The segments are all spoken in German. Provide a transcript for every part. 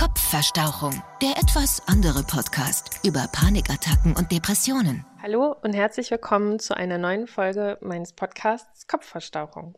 Kopfverstauchung, der etwas andere Podcast über Panikattacken und Depressionen. Hallo und herzlich willkommen zu einer neuen Folge meines Podcasts Kopfverstauchung.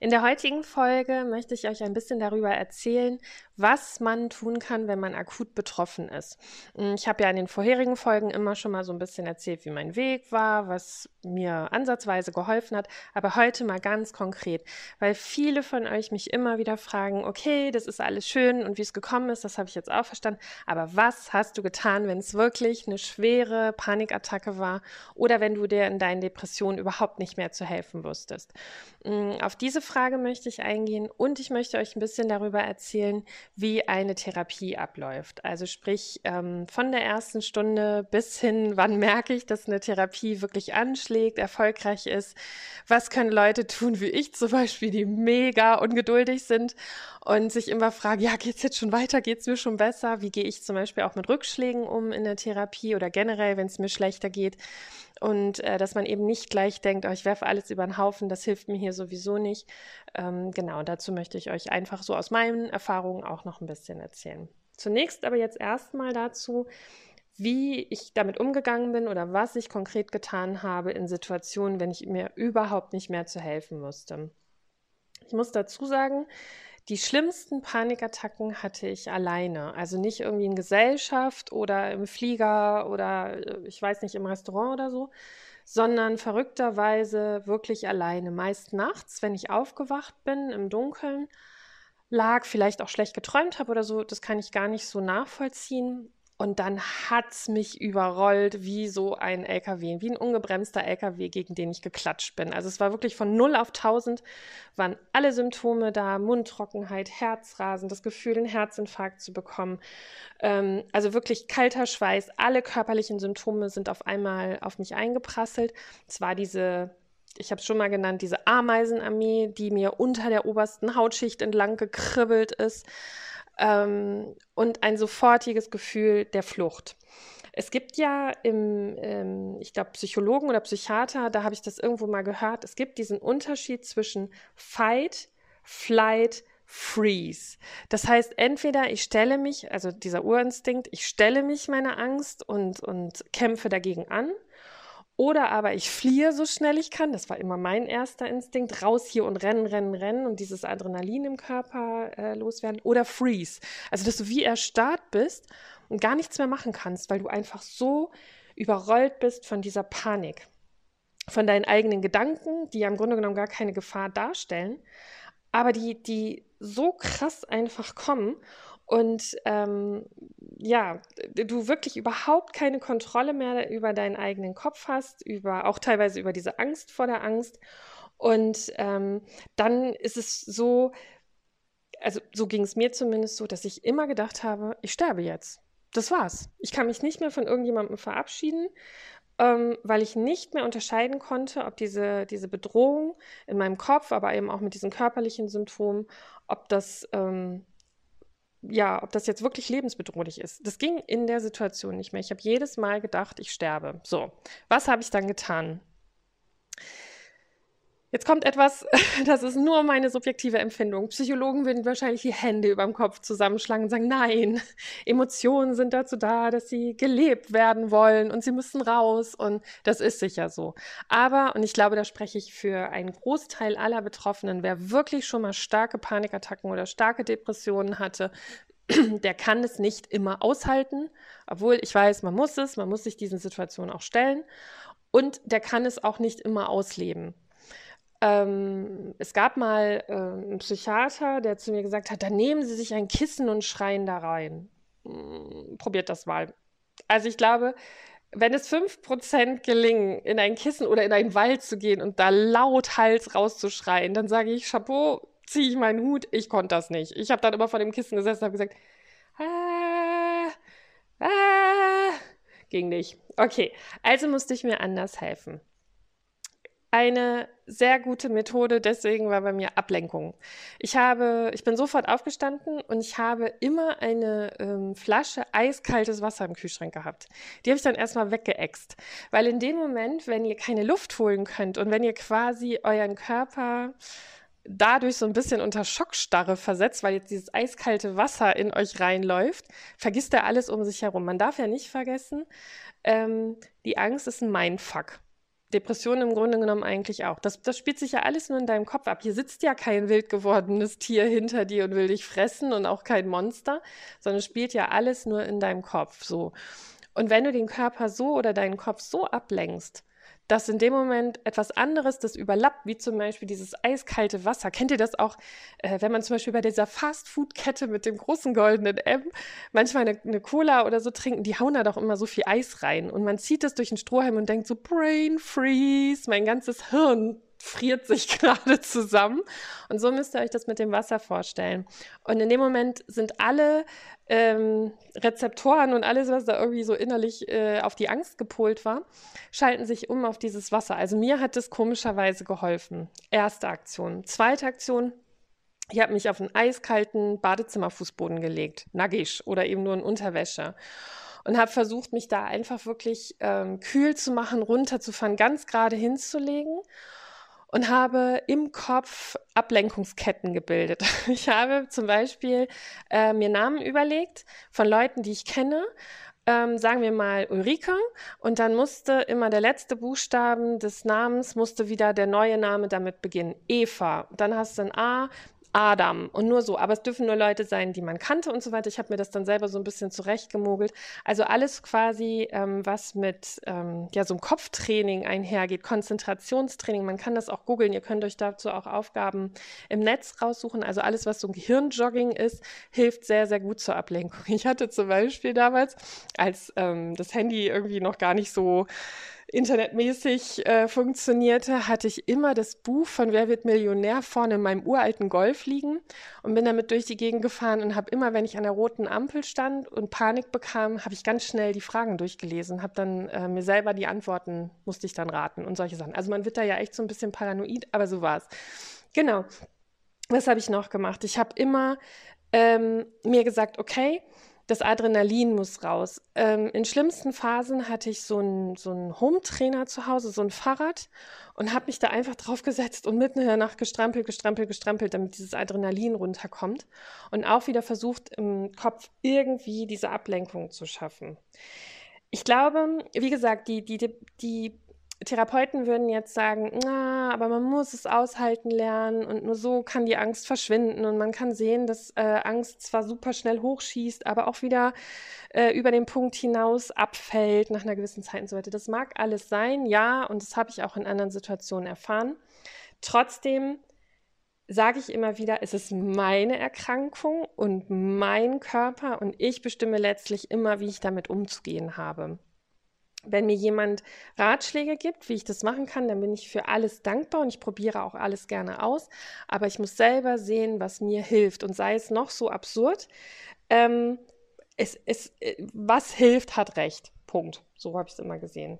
In der heutigen Folge möchte ich euch ein bisschen darüber erzählen, was man tun kann, wenn man akut betroffen ist. Hm, ich habe ja in den vorherigen Folgen immer schon mal so ein bisschen erzählt, wie mein Weg war, was mir ansatzweise geholfen hat, aber heute mal ganz konkret, weil viele von euch mich immer wieder fragen, okay, das ist alles schön und wie es gekommen ist, das habe ich jetzt auch verstanden, aber was hast du getan, wenn es wirklich eine schwere Panikattacke war oder wenn du dir in deinen Depressionen überhaupt nicht mehr zu helfen wusstest? Hm, auf diese Frage möchte ich eingehen und ich möchte euch ein bisschen darüber erzählen, wie eine Therapie abläuft. Also sprich, ähm, von der ersten Stunde bis hin, wann merke ich, dass eine Therapie wirklich anschlägt, erfolgreich ist. Was können Leute tun, wie ich zum Beispiel, die mega ungeduldig sind und sich immer fragen, ja, geht's jetzt schon weiter, geht's mir schon besser? Wie gehe ich zum Beispiel auch mit Rückschlägen um in der Therapie oder generell, wenn es mir schlechter geht? Und äh, dass man eben nicht gleich denkt, oh, ich werfe alles über den Haufen, das hilft mir hier sowieso nicht. Ähm, genau, dazu möchte ich euch einfach so aus meinen Erfahrungen auch noch ein bisschen erzählen. Zunächst aber jetzt erstmal dazu, wie ich damit umgegangen bin oder was ich konkret getan habe in Situationen, wenn ich mir überhaupt nicht mehr zu helfen musste. Ich muss dazu sagen, die schlimmsten Panikattacken hatte ich alleine. Also nicht irgendwie in Gesellschaft oder im Flieger oder äh, ich weiß nicht, im Restaurant oder so, sondern verrückterweise wirklich alleine. Meist nachts, wenn ich aufgewacht bin im Dunkeln, lag, vielleicht auch schlecht geträumt habe oder so, das kann ich gar nicht so nachvollziehen. Und dann hat es mich überrollt wie so ein LKW, wie ein ungebremster LKW, gegen den ich geklatscht bin. Also es war wirklich von 0 auf 1000, waren alle Symptome da, Mundtrockenheit, Herzrasen, das Gefühl, einen Herzinfarkt zu bekommen. Ähm, also wirklich kalter Schweiß, alle körperlichen Symptome sind auf einmal auf mich eingeprasselt. Es war diese ich habe es schon mal genannt, diese Ameisenarmee, die mir unter der obersten Hautschicht entlang gekribbelt ist ähm, und ein sofortiges Gefühl der Flucht. Es gibt ja im, ähm, ich glaube, Psychologen oder Psychiater, da habe ich das irgendwo mal gehört, es gibt diesen Unterschied zwischen Fight, Flight, Freeze. Das heißt, entweder ich stelle mich, also dieser Urinstinkt, ich stelle mich meiner Angst und, und kämpfe dagegen an, oder aber ich fliehe so schnell ich kann. Das war immer mein erster Instinkt. Raus hier und rennen, rennen, rennen und dieses Adrenalin im Körper äh, loswerden. Oder freeze. Also, dass du wie erstarrt bist und gar nichts mehr machen kannst, weil du einfach so überrollt bist von dieser Panik. Von deinen eigenen Gedanken, die ja im Grunde genommen gar keine Gefahr darstellen, aber die, die so krass einfach kommen und ähm, ja, du wirklich überhaupt keine Kontrolle mehr über deinen eigenen Kopf hast, über auch teilweise über diese Angst vor der Angst. Und ähm, dann ist es so, also so ging es mir zumindest so, dass ich immer gedacht habe, ich sterbe jetzt. Das war's. Ich kann mich nicht mehr von irgendjemandem verabschieden, ähm, weil ich nicht mehr unterscheiden konnte, ob diese, diese Bedrohung in meinem Kopf, aber eben auch mit diesen körperlichen Symptomen, ob das ähm, ja, ob das jetzt wirklich lebensbedrohlich ist. Das ging in der Situation nicht mehr. Ich habe jedes Mal gedacht, ich sterbe. So, was habe ich dann getan? Jetzt kommt etwas, das ist nur meine subjektive Empfindung. Psychologen würden wahrscheinlich die Hände über dem Kopf zusammenschlagen und sagen, nein, Emotionen sind dazu da, dass sie gelebt werden wollen und sie müssen raus und das ist sicher so. Aber, und ich glaube, da spreche ich für einen Großteil aller Betroffenen, wer wirklich schon mal starke Panikattacken oder starke Depressionen hatte, der kann es nicht immer aushalten, obwohl ich weiß, man muss es, man muss sich diesen Situationen auch stellen und der kann es auch nicht immer ausleben. Ähm, es gab mal äh, einen Psychiater, der zu mir gesagt hat, dann nehmen Sie sich ein Kissen und schreien da rein. Hm, probiert das mal. Also ich glaube, wenn es 5% gelingen, in ein Kissen oder in einen Wald zu gehen und da laut Hals rauszuschreien, dann sage ich, Chapeau, ziehe ich meinen Hut, ich konnte das nicht. Ich habe dann immer vor dem Kissen gesessen und habe gesagt, ah, ah, ging nicht. Okay, also musste ich mir anders helfen eine sehr gute Methode, deswegen war bei mir Ablenkung. Ich habe, ich bin sofort aufgestanden und ich habe immer eine ähm, Flasche eiskaltes Wasser im Kühlschrank gehabt. Die habe ich dann erstmal weggeext. Weil in dem Moment, wenn ihr keine Luft holen könnt und wenn ihr quasi euren Körper dadurch so ein bisschen unter Schockstarre versetzt, weil jetzt dieses eiskalte Wasser in euch reinläuft, vergisst er alles um sich herum. Man darf ja nicht vergessen, ähm, die Angst ist ein Mindfuck. Depression im Grunde genommen eigentlich auch. Das, das spielt sich ja alles nur in deinem Kopf ab. Hier sitzt ja kein wild gewordenes Tier hinter dir und will dich fressen und auch kein Monster, sondern es spielt ja alles nur in deinem Kopf so. Und wenn du den Körper so oder deinen Kopf so ablenkst, dass in dem Moment etwas anderes das überlappt, wie zum Beispiel dieses eiskalte Wasser. Kennt ihr das auch, äh, wenn man zum Beispiel bei dieser Fastfood-Kette mit dem großen goldenen M manchmal eine, eine, Cola oder so trinken, die hauen da doch immer so viel Eis rein und man zieht das durch den Strohhalm und denkt so, Brain Freeze, mein ganzes Hirn friert sich gerade zusammen. Und so müsst ihr euch das mit dem Wasser vorstellen. Und in dem Moment sind alle ähm, Rezeptoren und alles, was da irgendwie so innerlich äh, auf die Angst gepolt war, schalten sich um auf dieses Wasser. Also mir hat das komischerweise geholfen. Erste Aktion. Zweite Aktion. Ich habe mich auf einen eiskalten Badezimmerfußboden gelegt, nackig oder eben nur in Unterwäsche und habe versucht, mich da einfach wirklich ähm, kühl zu machen, runterzufahren, ganz gerade hinzulegen und habe im Kopf Ablenkungsketten gebildet. Ich habe zum Beispiel äh, mir Namen überlegt von Leuten, die ich kenne. Ähm, sagen wir mal Ulrike und dann musste immer der letzte Buchstaben des Namens musste wieder der neue Name damit beginnen. Eva. Dann hast du ein A, Adam und nur so. Aber es dürfen nur Leute sein, die man kannte und so weiter. Ich habe mir das dann selber so ein bisschen zurechtgemogelt. Also alles quasi, ähm, was mit ähm, ja, so einem Kopftraining einhergeht, Konzentrationstraining. Man kann das auch googeln. Ihr könnt euch dazu auch Aufgaben im Netz raussuchen. Also alles, was so ein Gehirnjogging ist, hilft sehr, sehr gut zur Ablenkung. Ich hatte zum Beispiel damals, als ähm, das Handy irgendwie noch gar nicht so internetmäßig äh, funktionierte, hatte ich immer das Buch von Wer wird Millionär vorne in meinem uralten Golf liegen und bin damit durch die Gegend gefahren und habe immer, wenn ich an der roten Ampel stand und Panik bekam, habe ich ganz schnell die Fragen durchgelesen, habe dann äh, mir selber die Antworten, musste ich dann raten und solche Sachen. Also man wird da ja echt so ein bisschen paranoid, aber so war es. Genau. Was habe ich noch gemacht? Ich habe immer ähm, mir gesagt, okay, das Adrenalin muss raus. Ähm, in schlimmsten Phasen hatte ich so einen so Home-Trainer zu Hause, so ein Fahrrad und habe mich da einfach draufgesetzt und mitten in der Nacht gestrampelt, gestrampelt, gestrampelt, damit dieses Adrenalin runterkommt und auch wieder versucht im Kopf irgendwie diese Ablenkung zu schaffen. Ich glaube, wie gesagt, die, die, die, die Therapeuten würden jetzt sagen, na, aber man muss es aushalten lernen und nur so kann die Angst verschwinden und man kann sehen, dass äh, Angst zwar super schnell hochschießt, aber auch wieder äh, über den Punkt hinaus abfällt nach einer gewissen Zeit und so weiter. Das mag alles sein, ja, und das habe ich auch in anderen Situationen erfahren. Trotzdem sage ich immer wieder, es ist meine Erkrankung und mein Körper und ich bestimme letztlich immer, wie ich damit umzugehen habe. Wenn mir jemand Ratschläge gibt, wie ich das machen kann, dann bin ich für alles dankbar und ich probiere auch alles gerne aus. Aber ich muss selber sehen, was mir hilft. Und sei es noch so absurd, ähm, es, es, äh, was hilft, hat recht. Punkt. So habe ich es immer gesehen.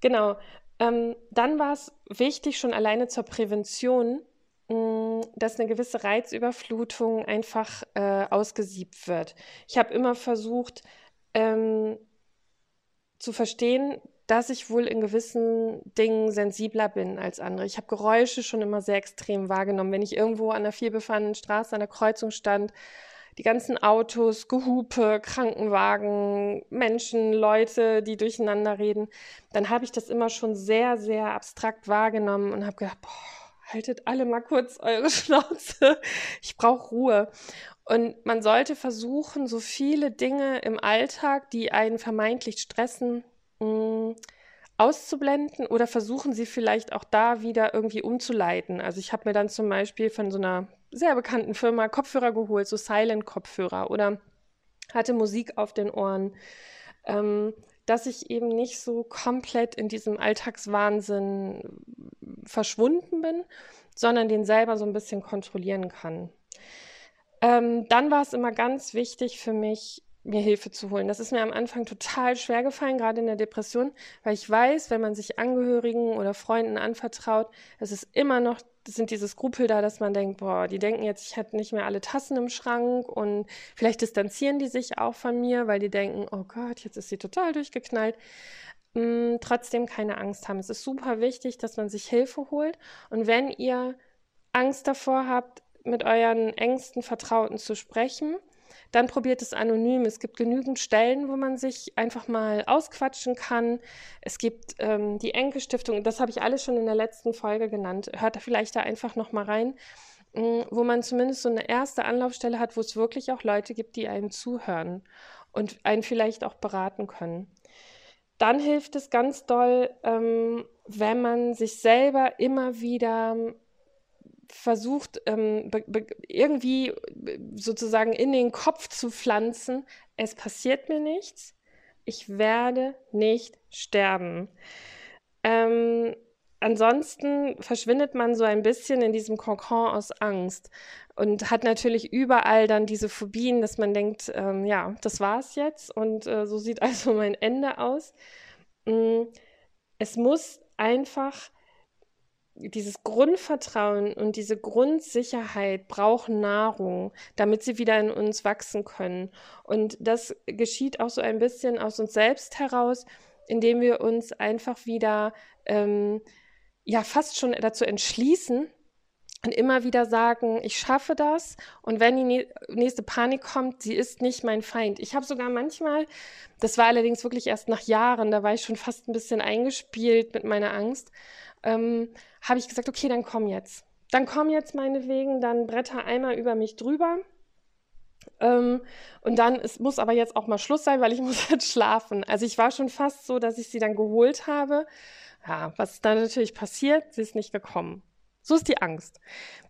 Genau. Ähm, dann war es wichtig, schon alleine zur Prävention, mh, mm, dass eine gewisse Reizüberflutung einfach äh, ausgesiebt wird. Ich habe immer versucht, ähm, zu verstehen, dass ich wohl in gewissen Dingen sensibler bin als andere. Ich habe Geräusche schon immer sehr extrem wahrgenommen. Wenn ich irgendwo an einer vielbefahrenen Straße an der Kreuzung stand, die ganzen Autos, Gehupe, Krankenwagen, Menschen, Leute, die durcheinander reden, dann habe ich das immer schon sehr, sehr abstrakt wahrgenommen und habe gedacht, boah, haltet alle mal kurz eure Schnauze. Ich brauche Ruhe. Und man sollte versuchen, so viele Dinge im Alltag, die einen vermeintlich stressen, mm, auszublenden oder versuchen sie vielleicht auch da wieder irgendwie umzuleiten. Also ich habe mir dann zum Beispiel von so einer sehr bekannten Firma Kopfhörer geholt, so Silent-Kopfhörer oder hatte Musik auf den Ohren, ähm, dass ich eben nicht so komplett in diesem Alltagswahnsinn verschwunden bin, sondern den selber so ein bisschen kontrollieren kann. Ähm, dann war es immer ganz wichtig für mich, mir Hilfe zu holen. Das ist mir am Anfang total schwer gefallen, gerade in der Depression, weil ich weiß, wenn man sich Angehörigen oder Freunden anvertraut, es ist immer noch, sind diese Skrupel da, dass man denkt, boah, die denken jetzt, ich hätte nicht mehr alle Tassen im Schrank und vielleicht distanzieren die sich auch von mir, weil die denken, oh Gott, jetzt ist sie total durchgeknallt. Hm, trotzdem keine Angst haben. Es ist super wichtig, dass man sich Hilfe holt und wenn ihr Angst davor habt, mit euren engsten Vertrauten zu sprechen, dann probiert es anonym. Es gibt genügend Stellen, wo man sich einfach mal ausquatschen kann. Es gibt ähm, die Enke-Stiftung, das habe ich alles schon in der letzten Folge genannt. Hört da vielleicht da einfach noch mal rein, mh, mm, wo man zumindest so eine erste Anlaufstelle hat, wo es wirklich auch Leute gibt, die einem zuhören und einen vielleicht auch beraten können. Dann hilft es ganz doll, ähm, wenn man sich selber immer wieder versucht, ähm, irgendwie sozusagen in den Kopf zu pflanzen, es passiert mir nichts, ich werde nicht sterben. Ähm, ansonsten verschwindet man so ein bisschen in diesem Kokon aus Angst und hat natürlich überall dann diese Phobien, dass man denkt, ähm, ja, das war's jetzt und äh, so sieht also mein Ende aus. Mm, es muss einfach dieses Grundvertrauen und diese Grundsicherheit brauchen Nahrung, damit sie wieder in uns wachsen können. Und das geschieht auch so ein bisschen aus uns selbst heraus, indem wir uns einfach wieder ähm, ja fast schon dazu entschließen, und immer wieder sagen, ich schaffe das und wenn die nächste Panik kommt, sie ist nicht mein Feind. Ich habe sogar manchmal, das war allerdings wirklich erst nach Jahren, da war ich schon fast ein bisschen eingespielt mit meiner Angst, ähm, habe ich gesagt, okay, dann komm jetzt. Dann komm jetzt meinetwegen, dann bretter einmal über mich drüber. Ähm, und dann, es muss aber jetzt auch mal Schluss sein, weil ich muss jetzt schlafen. Also ich war schon fast so, dass ich sie dann geholt habe. Ja, was dann natürlich passiert, sie ist nicht gekommen. So ist die Angst.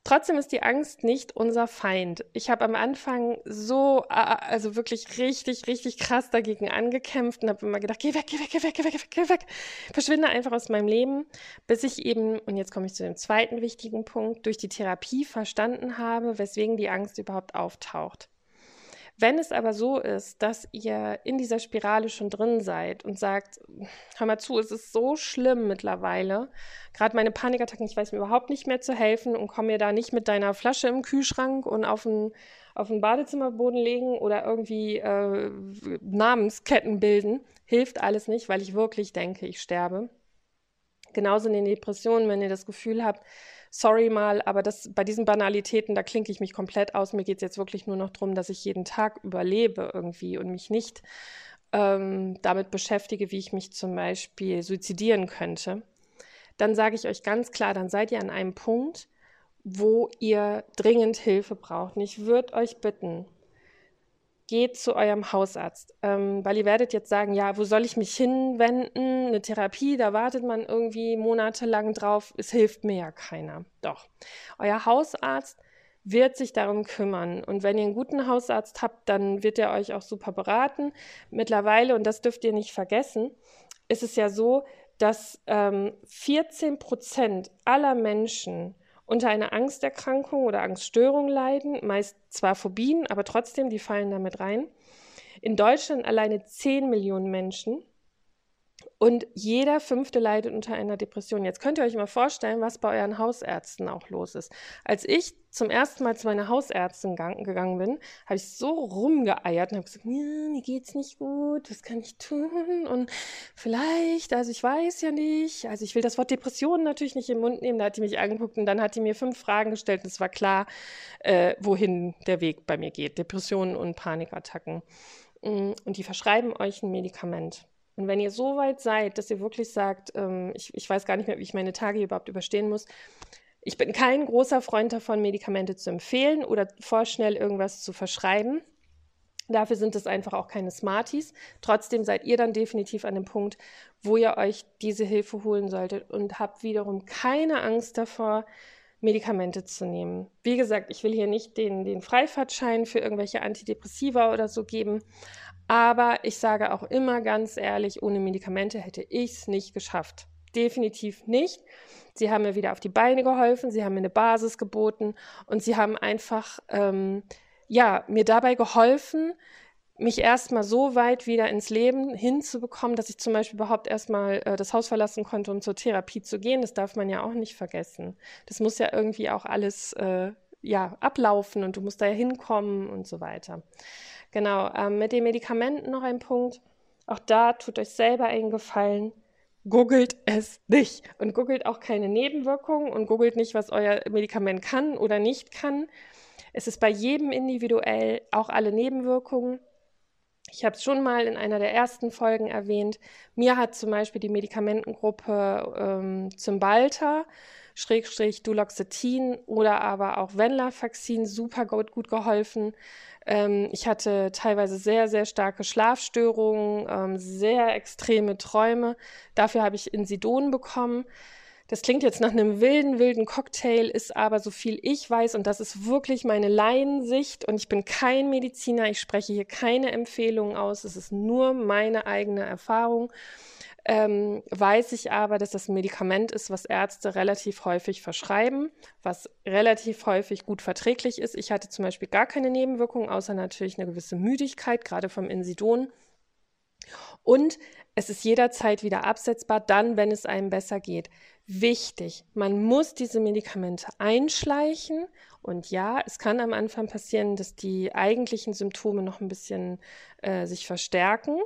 Trotzdem ist die Angst nicht unser Feind. Ich habe am Anfang so, also wirklich richtig, richtig krass dagegen angekämpft und habe immer gedacht, geh weg, geh weg, geh weg, geh weg, geh weg, verschwinde einfach aus meinem Leben, bis ich eben, und jetzt komme ich zu dem zweiten wichtigen Punkt, durch die Therapie verstanden habe, weswegen die Angst überhaupt auftaucht. Wenn es aber so ist, dass ihr in dieser Spirale schon drin seid und sagt, hör mal zu, es ist so schlimm mittlerweile, gerade meine Panikattacken, ich weiß mir überhaupt nicht mehr zu helfen und komme mir da nicht mit deiner Flasche im Kühlschrank und auf den, auf den Badezimmerboden legen oder irgendwie äh, Namensketten bilden, hilft alles nicht, weil ich wirklich denke, ich sterbe. Genauso in den Depressionen, wenn ihr das Gefühl habt, sorry mal, aber das, bei diesen Banalitäten, da klinke ich mich komplett aus. Mir geht es jetzt wirklich nur noch darum, dass ich jeden Tag überlebe irgendwie und mich nicht ähm, damit beschäftige, wie ich mich zum Beispiel suizidieren könnte. Dann sage ich euch ganz klar, dann seid ihr an einem Punkt, wo ihr dringend Hilfe braucht. Und ich würde euch bitten, geht zu eurem Hausarzt, ähm, weil ihr werdet jetzt sagen, ja, wo soll ich mich hinwenden? Eine Therapie, da wartet man irgendwie monatelang drauf, es hilft mir ja keiner. Doch, euer Hausarzt wird sich darum kümmern. Und wenn ihr einen guten Hausarzt habt, dann wird er euch auch super beraten. Mittlerweile, und das dürft ihr nicht vergessen, ist es ja so, dass ähm, 14 Prozent aller Menschen unter einer Angsterkrankung oder Angststörung leiden, meist zwar Phobien, aber trotzdem, die fallen damit rein. In Deutschland alleine 10 Millionen Menschen und jeder fünfte leidet unter einer Depression. Jetzt könnt ihr euch mal vorstellen, was bei euren Hausärzten auch los ist. Als ich zum ersten Mal zu meiner Hausärztin gegangen bin, habe ich so rumgeeiert und habe gesagt, mir geht's nicht gut, was kann ich tun? Und vielleicht, also ich weiß ja nicht, also ich will das Wort Depression natürlich nicht im Mund nehmen. Da hat die mich angeguckt und dann hat die mir fünf Fragen gestellt und es war klar, äh, wohin der Weg bei mir geht. Depressionen und Panikattacken. Mm, und die verschreiben euch ein Medikament. Und wenn ihr so weit seid, dass ihr wirklich sagt, ähm, ich, ich weiß gar nicht mehr, wie ich meine Tage überhaupt überstehen muss, ich bin kein großer Freund davon, Medikamente zu empfehlen oder vorschnell irgendwas zu verschreiben. Dafür sind es einfach auch keine Smarties. Trotzdem seid ihr dann definitiv an dem Punkt, wo ihr euch diese Hilfe holen solltet und habt wiederum keine Angst davor, Medikamente zu nehmen. Wie gesagt, ich will hier nicht den, den Freifahrtschein für irgendwelche Antidepressiva oder so geben, aber ich sage auch immer ganz ehrlich, ohne Medikamente hätte ich es nicht geschafft. Definitiv nicht. Sie haben mir wieder auf die Beine geholfen, sie haben mir eine Basis geboten und sie haben einfach ähm, ja, mir dabei geholfen, mich erstmal so weit wieder ins Leben hinzubekommen, dass ich zum Beispiel überhaupt erstmal äh, das Haus verlassen konnte, um zur Therapie zu gehen. Das darf man ja auch nicht vergessen. Das muss ja irgendwie auch alles äh, ja, ablaufen und du musst da ja hinkommen und so weiter. Genau, ähm, mit den Medikamenten noch ein Punkt. Auch da tut euch selber einen Gefallen. Googelt es nicht und googelt auch keine Nebenwirkungen und googelt nicht, was euer Medikament kann oder nicht kann. Es ist bei jedem individuell, auch alle Nebenwirkungen. Ich habe es schon mal in einer der ersten Folgen erwähnt. Mir hat zum Beispiel die Medikamentengruppe ähm, Cymbalta, Schrägstrich Duloxetin oder aber auch Venlafaxin super gut, gut geholfen. Ähm, ich hatte teilweise sehr, sehr starke Schlafstörungen, ähm, sehr extreme Träume. Dafür habe ich Insidon bekommen. Das klingt jetzt nach einem wilden, wilden Cocktail, ist aber so viel ich weiß, und das ist wirklich meine Laiensicht, und ich bin kein Mediziner, ich spreche hier keine Empfehlungen aus, es ist nur meine eigene Erfahrung. Ähm, weiß ich aber, dass das ein Medikament ist, was Ärzte relativ häufig verschreiben, was relativ häufig gut verträglich ist. Ich hatte zum Beispiel gar keine Nebenwirkungen, außer natürlich eine gewisse Müdigkeit, gerade vom Insidon. Und es ist jederzeit wieder absetzbar, dann, wenn es einem besser geht. Wichtig, man muss diese Medikamente einschleichen. Und ja, es kann am Anfang passieren, dass die eigentlichen Symptome noch ein bisschen äh, sich verstärken.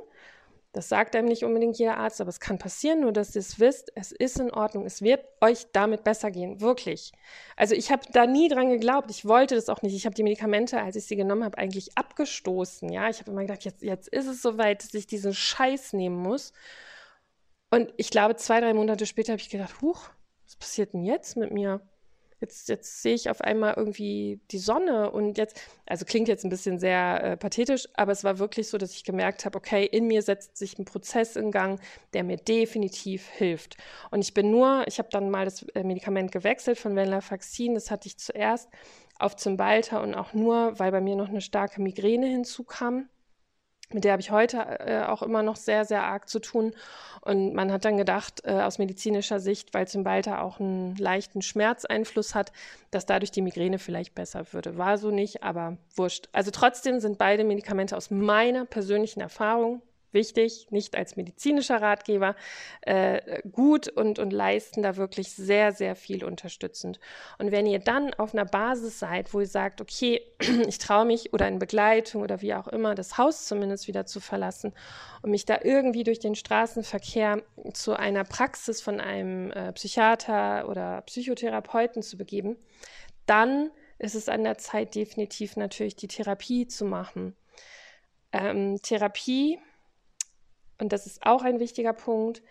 Das sagt einem nicht unbedingt jeder Arzt, aber es kann passieren, nur dass ihr es wisst, es ist in Ordnung, es wird euch damit besser gehen, wirklich. Also ich habe da nie dran geglaubt, ich wollte das auch nicht. Ich habe die Medikamente, als ich sie genommen habe, eigentlich abgestoßen. Ja, ich habe immer gedacht, jetzt, jetzt ist es soweit, dass ich diesen Scheiß nehmen muss. Und ich glaube, zwei, drei Monate später habe ich gedacht, huch, was passiert denn jetzt mit mir? Jetzt, jetzt sehe ich auf einmal irgendwie die Sonne und jetzt, also klingt jetzt ein bisschen sehr äh, pathetisch, aber es war wirklich so, dass ich gemerkt habe, okay, in mir setzt sich ein Prozess in Gang, der mir definitiv hilft. Und ich bin nur, ich habe dann mal das äh, Medikament gewechselt von Venlafaxin, das hatte ich zuerst auf Zymbalta und auch nur, weil bei mir noch eine starke Migräne hinzukam mit der habe ich heute äh, auch immer noch sehr, sehr arg zu tun. Und man hat dann gedacht, äh, aus medizinischer Sicht, weil Zymbalta auch einen leichten Schmerzeinfluss hat, dass dadurch die Migräne vielleicht besser würde. War so nicht, aber wurscht. Also trotzdem sind beide Medikamente aus meiner persönlichen Erfahrung wichtig, nicht als medizinischer Ratgeber, äh, gut und, und leisten da wirklich sehr, sehr viel unterstützend. Und wenn ihr dann auf einer Basis seid, wo ihr sagt, okay, ich traue mich oder in Begleitung oder wie auch immer, das Haus zumindest wieder zu verlassen und mich da irgendwie durch den Straßenverkehr zu einer Praxis von einem äh, Psychiater oder Psychotherapeuten zu begeben, dann ist es an der Zeit, definitiv natürlich die Therapie zu machen. Ähm, Therapie und das ist auch ein wichtiger Punkt,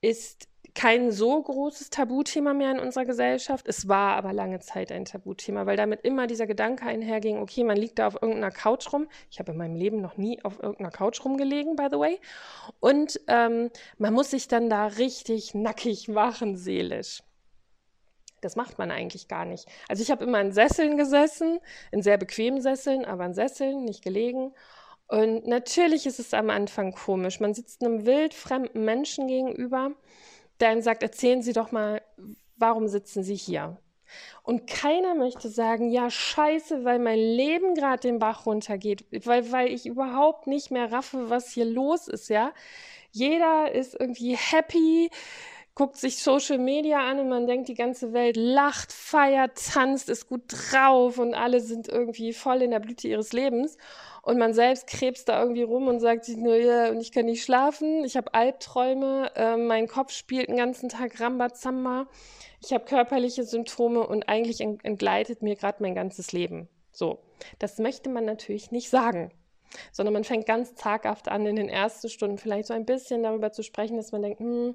ist kein so großes Tabuthema mehr in unserer Gesellschaft. Es war aber lange Zeit ein Tabuthema, weil damit immer dieser Gedanke einherging, okay, man liegt da auf irgendeiner Couch rum. Ich habe in meinem Leben noch nie auf irgendeiner Couch rumgelegen, by the way. Und ähm, man muss sich dann da richtig nackig machen, seelisch. Das macht man eigentlich gar nicht. Also ich habe immer in Sesseln gesessen, in sehr bequemen Sesseln, aber in Sesseln, nicht gelegen. Und natürlich ist es am Anfang komisch. Man sitzt einem wildfremden Menschen gegenüber, der einem sagt, erzählen Sie doch mal, warum sitzen Sie hier? Und keiner möchte sagen, ja, scheiße, weil mein Leben gerade den Bach runtergeht, weil, weil ich überhaupt nicht mehr raffe, was hier los ist, ja. Jeder ist irgendwie happy, guckt sich Social Media an und man denkt, die ganze Welt lacht, feiert, tanzt, ist gut drauf und alle sind irgendwie voll in der Blüte ihres Lebens. Und man selbst krebst da irgendwie rum und sagt sich nur, ja, und ich kann nicht schlafen, ich habe Albträume, äh, mein Kopf spielt den ganzen Tag Rambazamba, ich habe körperliche Symptome und eigentlich entgleitet mir gerade mein ganzes Leben. So, das möchte man natürlich nicht sagen sondern man fängt ganz zaghaft an, in den ersten Stunden vielleicht so ein bisschen darüber zu sprechen, dass man denkt, hm,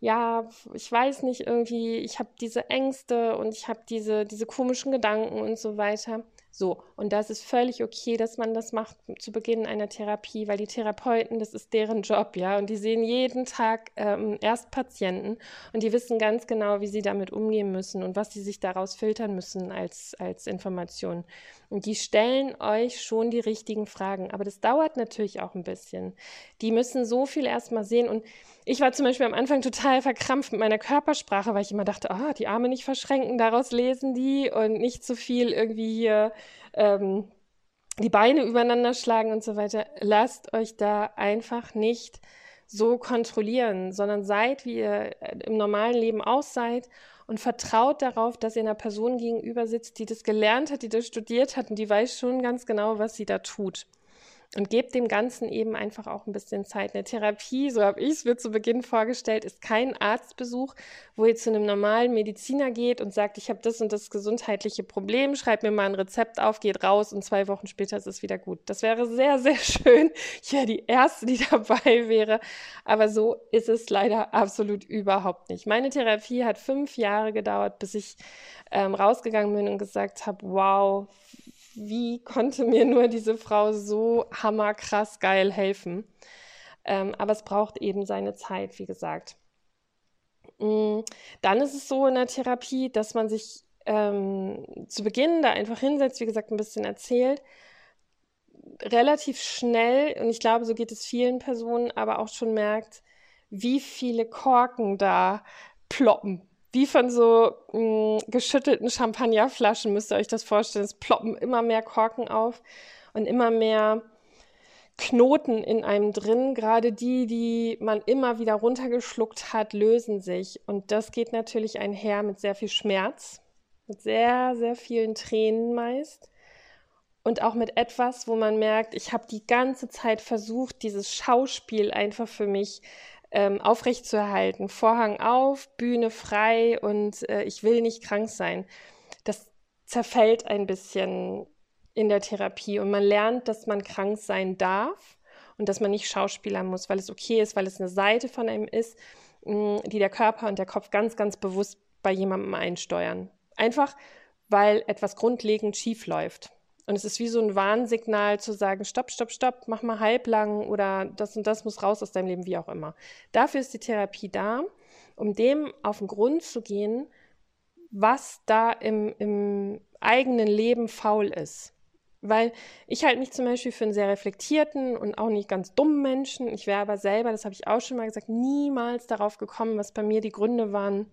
ja, ich weiß nicht, irgendwie, ich habe diese Ängste und ich habe diese, diese komischen Gedanken und so weiter. So, und das ist völlig okay, dass man das macht zu Beginn einer Therapie, weil die Therapeuten, das ist deren Job, ja, und die sehen jeden Tag ähm, erst Patienten und die wissen ganz genau, wie sie damit umgehen müssen und was sie sich daraus filtern müssen als, als Information. Und die stellen euch schon die richtigen Fragen, aber das dauert natürlich auch ein bisschen. Die müssen so viel erstmal sehen und ich war zum Beispiel am Anfang total verkrampft mit meiner Körpersprache, weil ich immer dachte, oh, die Arme nicht verschränken, daraus lesen die und nicht zu so viel irgendwie hier ähm, die Beine übereinander schlagen und so weiter. Lasst euch da einfach nicht so kontrollieren, sondern seid, wie ihr im normalen Leben auch seid und vertraut darauf, dass ihr einer Person gegenüber sitzt, die das gelernt hat, die das studiert hat und die weiß schon ganz genau, was sie da tut. Und gebt dem Ganzen eben einfach auch ein bisschen Zeit. Eine Therapie, so habe ich es mir zu Beginn vorgestellt, ist kein Arztbesuch, wo ihr zu einem normalen Mediziner geht und sagt, ich habe das und das gesundheitliche Problem, schreibt mir mal ein Rezept auf, geht raus und zwei Wochen später ist es wieder gut. Das wäre sehr, sehr schön. Ich wäre die Erste, die dabei wäre. Aber so ist es leider absolut überhaupt nicht. Meine Therapie hat fünf Jahre gedauert, bis ich ähm, rausgegangen bin und gesagt habe, wow, wie konnte mir nur diese Frau so hammerkrass geil helfen? Ähm, aber es braucht eben seine Zeit, wie gesagt. Mm, dann ist es so in der Therapie, dass man sich ähm, zu Beginn da einfach hinsetzt, wie gesagt, ein bisschen erzählt, relativ schnell, und ich glaube, so geht es vielen Personen, aber auch schon merkt, wie viele Korken da ploppen wie von so mh, mm, geschüttelten Champagnerflaschen müsst ihr euch das vorstellen. Es ploppen immer mehr Korken auf und immer mehr Knoten in einem drin. Gerade die, die man immer wieder runtergeschluckt hat, lösen sich. Und das geht natürlich einher mit sehr viel Schmerz, mit sehr, sehr vielen Tränen meist. Und auch mit etwas, wo man merkt, ich habe die ganze Zeit versucht, dieses Schauspiel einfach für mich ähm, aufrechtzuerhalten. Vorhang auf, Bühne frei und äh, ich will nicht krank sein. Das zerfällt ein bisschen in der Therapie und man lernt, dass man krank sein darf und dass man nicht Schauspieler muss, weil es okay ist, weil es eine Seite von einem ist, mh, die der Körper und der Kopf ganz, ganz bewusst bei jemandem einsteuern. Einfach, weil etwas grundlegend schief läuft. Und es ist wie so ein Warnsignal zu sagen, stopp, stopp, stopp, mach mal halblang oder das und das muss raus aus deinem Leben, wie auch immer. Dafür ist die Therapie da, um dem auf den Grund zu gehen, was da im, im eigenen Leben faul ist. Weil ich halte mich zum Beispiel für einen sehr reflektierten und auch nicht ganz dummen Menschen. Ich wäre aber selber, das habe ich auch schon mal gesagt, niemals darauf gekommen, was bei mir die Gründe waren,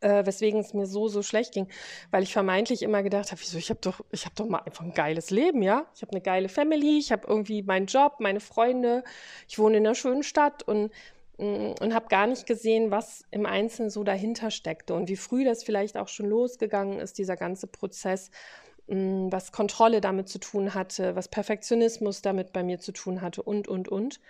äh, weswegen es mir so, so schlecht ging, weil ich vermeintlich immer gedacht habe, wieso, ich habe doch, ich habe doch mal einfach ein geiles Leben, ja? Ich habe eine geile Family, ich habe irgendwie meinen Job, meine Freunde, ich wohne in einer schönen Stadt und mm, und habe gar nicht gesehen, was im Einzelnen so dahinter steckte und wie früh das vielleicht auch schon losgegangen ist, dieser ganze Prozess, mm, was Kontrolle damit zu tun hatte, was Perfektionismus damit bei mir zu tun hatte und, und, und.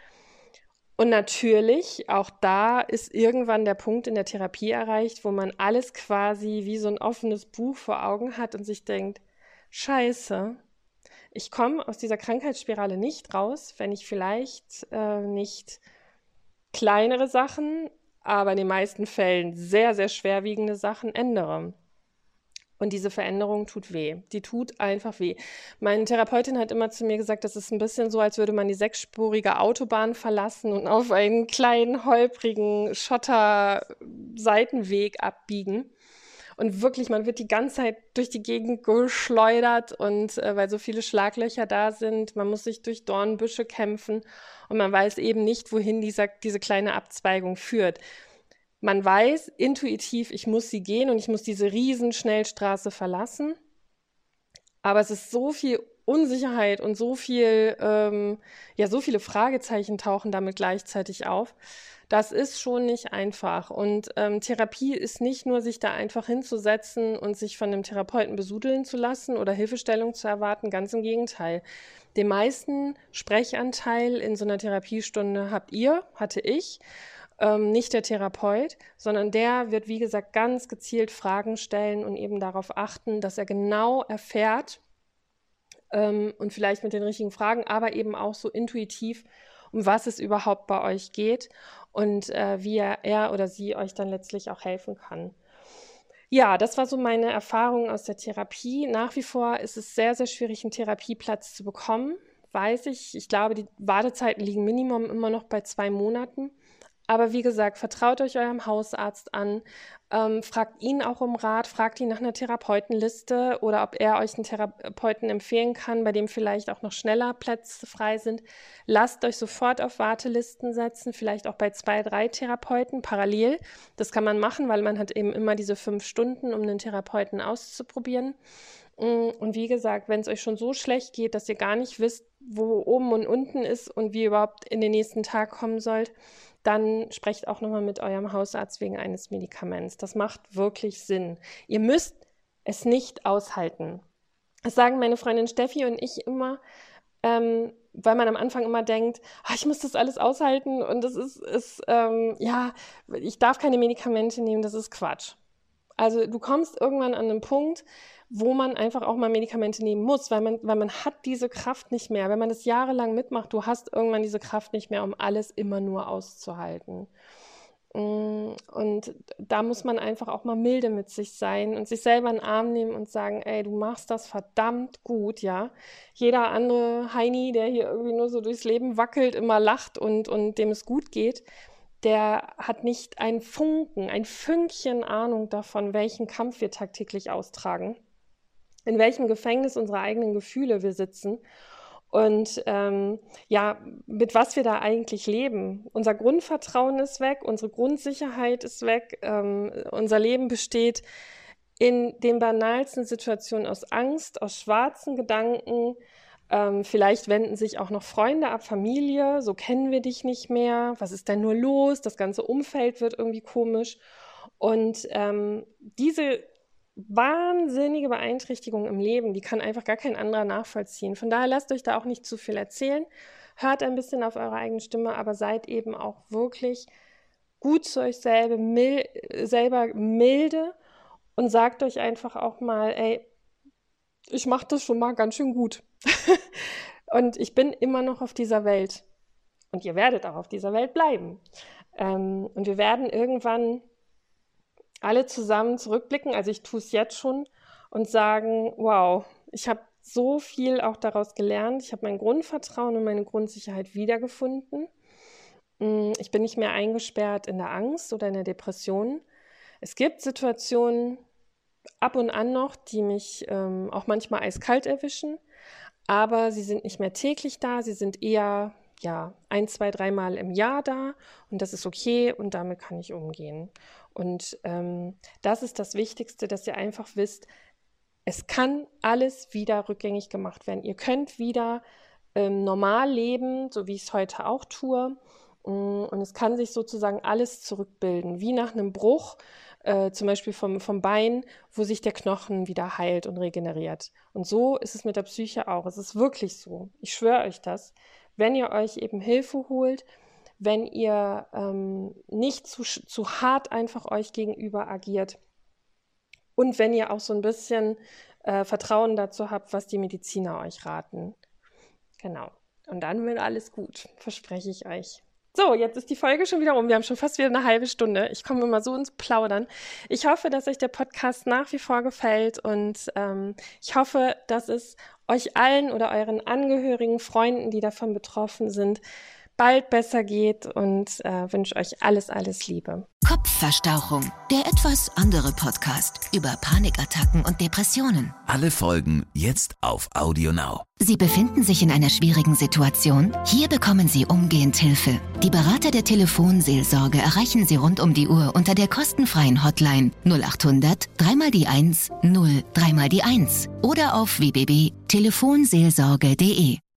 Und natürlich, auch da ist irgendwann der Punkt in der Therapie erreicht, wo man alles quasi wie so ein offenes Buch vor Augen hat und sich denkt, scheiße, ich komme aus dieser Krankheitsspirale nicht raus, wenn ich vielleicht äh, nicht kleinere Sachen, aber in den meisten Fällen sehr, sehr schwerwiegende Sachen ändere. Und diese Veränderung tut weh. Die tut einfach weh. Meine Therapeutin hat immer zu mir gesagt, das ist ein bisschen so, als würde man die sechsspurige Autobahn verlassen und auf einen kleinen, holprigen Schotter-Seitenweg abbiegen. Und wirklich, man wird die ganze Zeit durch die Gegend geschleudert und äh, weil so viele Schlaglöcher da sind, man muss sich durch Dornbüsche kämpfen und man weiß eben nicht, wohin dieser, diese kleine Abzweigung führt man weiß intuitiv, ich muss sie gehen und ich muss diese riesen Schnellstraße verlassen. Aber es ist so viel Unsicherheit und so viel, ähm, ja, so viele Fragezeichen tauchen damit gleichzeitig auf. Das ist schon nicht einfach. Und ähm, Therapie ist nicht nur, sich da einfach hinzusetzen und sich von dem Therapeuten besudeln zu lassen oder Hilfestellung zu erwarten. Ganz im Gegenteil. Den meisten Sprechanteil in so einer Therapiestunde habt ihr, hatte ich ähm, nicht der Therapeut, sondern der wird, wie gesagt, ganz gezielt Fragen stellen und eben darauf achten, dass er genau erfährt ähm, und vielleicht mit den richtigen Fragen, aber eben auch so intuitiv, um was es überhaupt bei euch geht und äh, wie er, er oder sie euch dann letztlich auch helfen kann. Ja, das war so meine Erfahrung aus der Therapie. Nach wie vor ist es sehr, sehr schwierig, einen Therapieplatz zu bekommen. Weiß ich. Ich glaube, die Wartezeiten liegen Minimum immer noch bei zwei Monaten. Aber wie gesagt, vertraut euch eurem Hausarzt an, ähm, fragt ihn auch um Rat, fragt ihn nach einer Therapeutenliste oder ob er euch einen Therapeuten empfehlen kann, bei dem vielleicht auch noch schneller Plätze frei sind. Lasst euch sofort auf Wartelisten setzen, vielleicht auch bei zwei, drei Therapeuten parallel. Das kann man machen, weil man hat eben immer diese fünf Stunden, um einen Therapeuten auszuprobieren. Mm, und wie gesagt, wenn es euch schon so schlecht geht, dass ihr gar nicht wisst, wo oben und unten ist und wie ihr überhaupt in den nächsten Tag kommen sollt, dann sprecht auch nochmal mit eurem Hausarzt wegen eines Medikaments. Das macht wirklich Sinn. Ihr müsst es nicht aushalten. Das sagen meine Freundin Steffi und ich immer. Ähm, weil man am Anfang immer denkt, ah, ich muss das alles aushalten und das ist, ist ähm, ja, ich darf keine Medikamente nehmen, das ist Quatsch. Also du kommst irgendwann an einen Punkt, wo man einfach auch mal Medikamente nehmen muss, weil man, weil man hat diese Kraft nicht mehr. Wenn man das jahrelang mitmacht, du hast irgendwann diese Kraft nicht mehr, um alles immer nur auszuhalten. Mm, und da muss man einfach auch mal milde mit sich sein und sich selber in den Arm nehmen und sagen, ey, du machst das verdammt gut, ja. Jeder andere Heini, der hier irgendwie nur so durchs Leben wackelt, immer lacht und, und dem es gut geht, der hat nicht ein Funken, ein Fünkchen Ahnung davon, welchen Kampf wir tagtäglich austragen, in welchem Gefängnis unserer eigenen Gefühle wir sitzen und ähm, ja, mit was wir da eigentlich leben. Unser Grundvertrauen ist weg, unsere Grundsicherheit ist weg, ähm, unser Leben besteht in den banalsten Situationen aus Angst, aus schwarzen Gedanken. Ähm, vielleicht wenden sich auch noch Freunde ab, Familie, so kennen wir dich nicht mehr, was ist denn nur los, das ganze Umfeld wird irgendwie komisch. Und ähm, diese wahnsinnige Beeinträchtigung im Leben, die kann einfach gar kein anderer nachvollziehen. Von daher lasst euch da auch nicht zu viel erzählen. Hört ein bisschen auf eure eigene Stimme, aber seid eben auch wirklich gut zu euch selber, mil selber milde und sagt euch einfach auch mal, ey, ich mache das schon mal ganz schön gut. und ich bin immer noch auf dieser Welt. Und ihr werdet auch auf dieser Welt bleiben. Ähm, und wir werden irgendwann alle zusammen zurückblicken, also ich tue es jetzt schon und sagen, wow, ich habe so viel auch daraus gelernt. Ich habe mein Grundvertrauen und meine Grundsicherheit wiedergefunden. Mm, ich bin nicht mehr eingesperrt in der Angst oder in der Depression. Es gibt Situationen ab und an noch, die mich ähm, auch manchmal eiskalt erwischen, aber sie sind nicht mehr täglich da, sie sind eher ja ein, zwei, dreimal im Jahr da und das ist okay und damit kann ich umgehen. Und ähm, das ist das Wichtigste, dass ihr einfach wisst, es kann alles wieder rückgängig gemacht werden. Ihr könnt wieder ähm, normal leben, so wie ich es heute auch tue. Mm, und es kann sich sozusagen alles zurückbilden, wie nach einem Bruch, äh, zum Beispiel vom, vom Bein, wo sich der Knochen wieder heilt und regeneriert. Und so ist es mit der Psyche auch. Es ist wirklich so. Ich schwöre euch das. Wenn ihr euch eben Hilfe holt, wenn ihr ähm, nicht zu, zu hart einfach euch gegenüber agiert und wenn ihr auch so ein bisschen äh, Vertrauen dazu habt, was die Mediziner euch raten. Genau. Und dann wird alles gut, verspreche ich euch. So, jetzt ist die Folge schon wieder um. Wir haben schon fast wieder eine halbe Stunde. Ich komme immer so ins Plaudern. Ich hoffe, dass euch der Podcast nach wie vor gefällt und ähm, ich hoffe, dass es euch allen oder euren Angehörigen, Freunden, die davon betroffen sind, bald besser geht und äh, wünsche euch alles, alles Liebe. Kopfverstauchung, der etwas andere Podcast über Panikattacken und Depressionen. Alle Folgen jetzt auf Audio Now. Sie befinden sich in einer schwierigen Situation? Hier bekommen Sie umgehend Hilfe. Die Berater der Telefonseelsorge erreichen Sie rund um die Uhr unter der kostenfreien Hotline 0800 3 die 1 0 3 die 1 oder auf www.telefonseelsorge.de.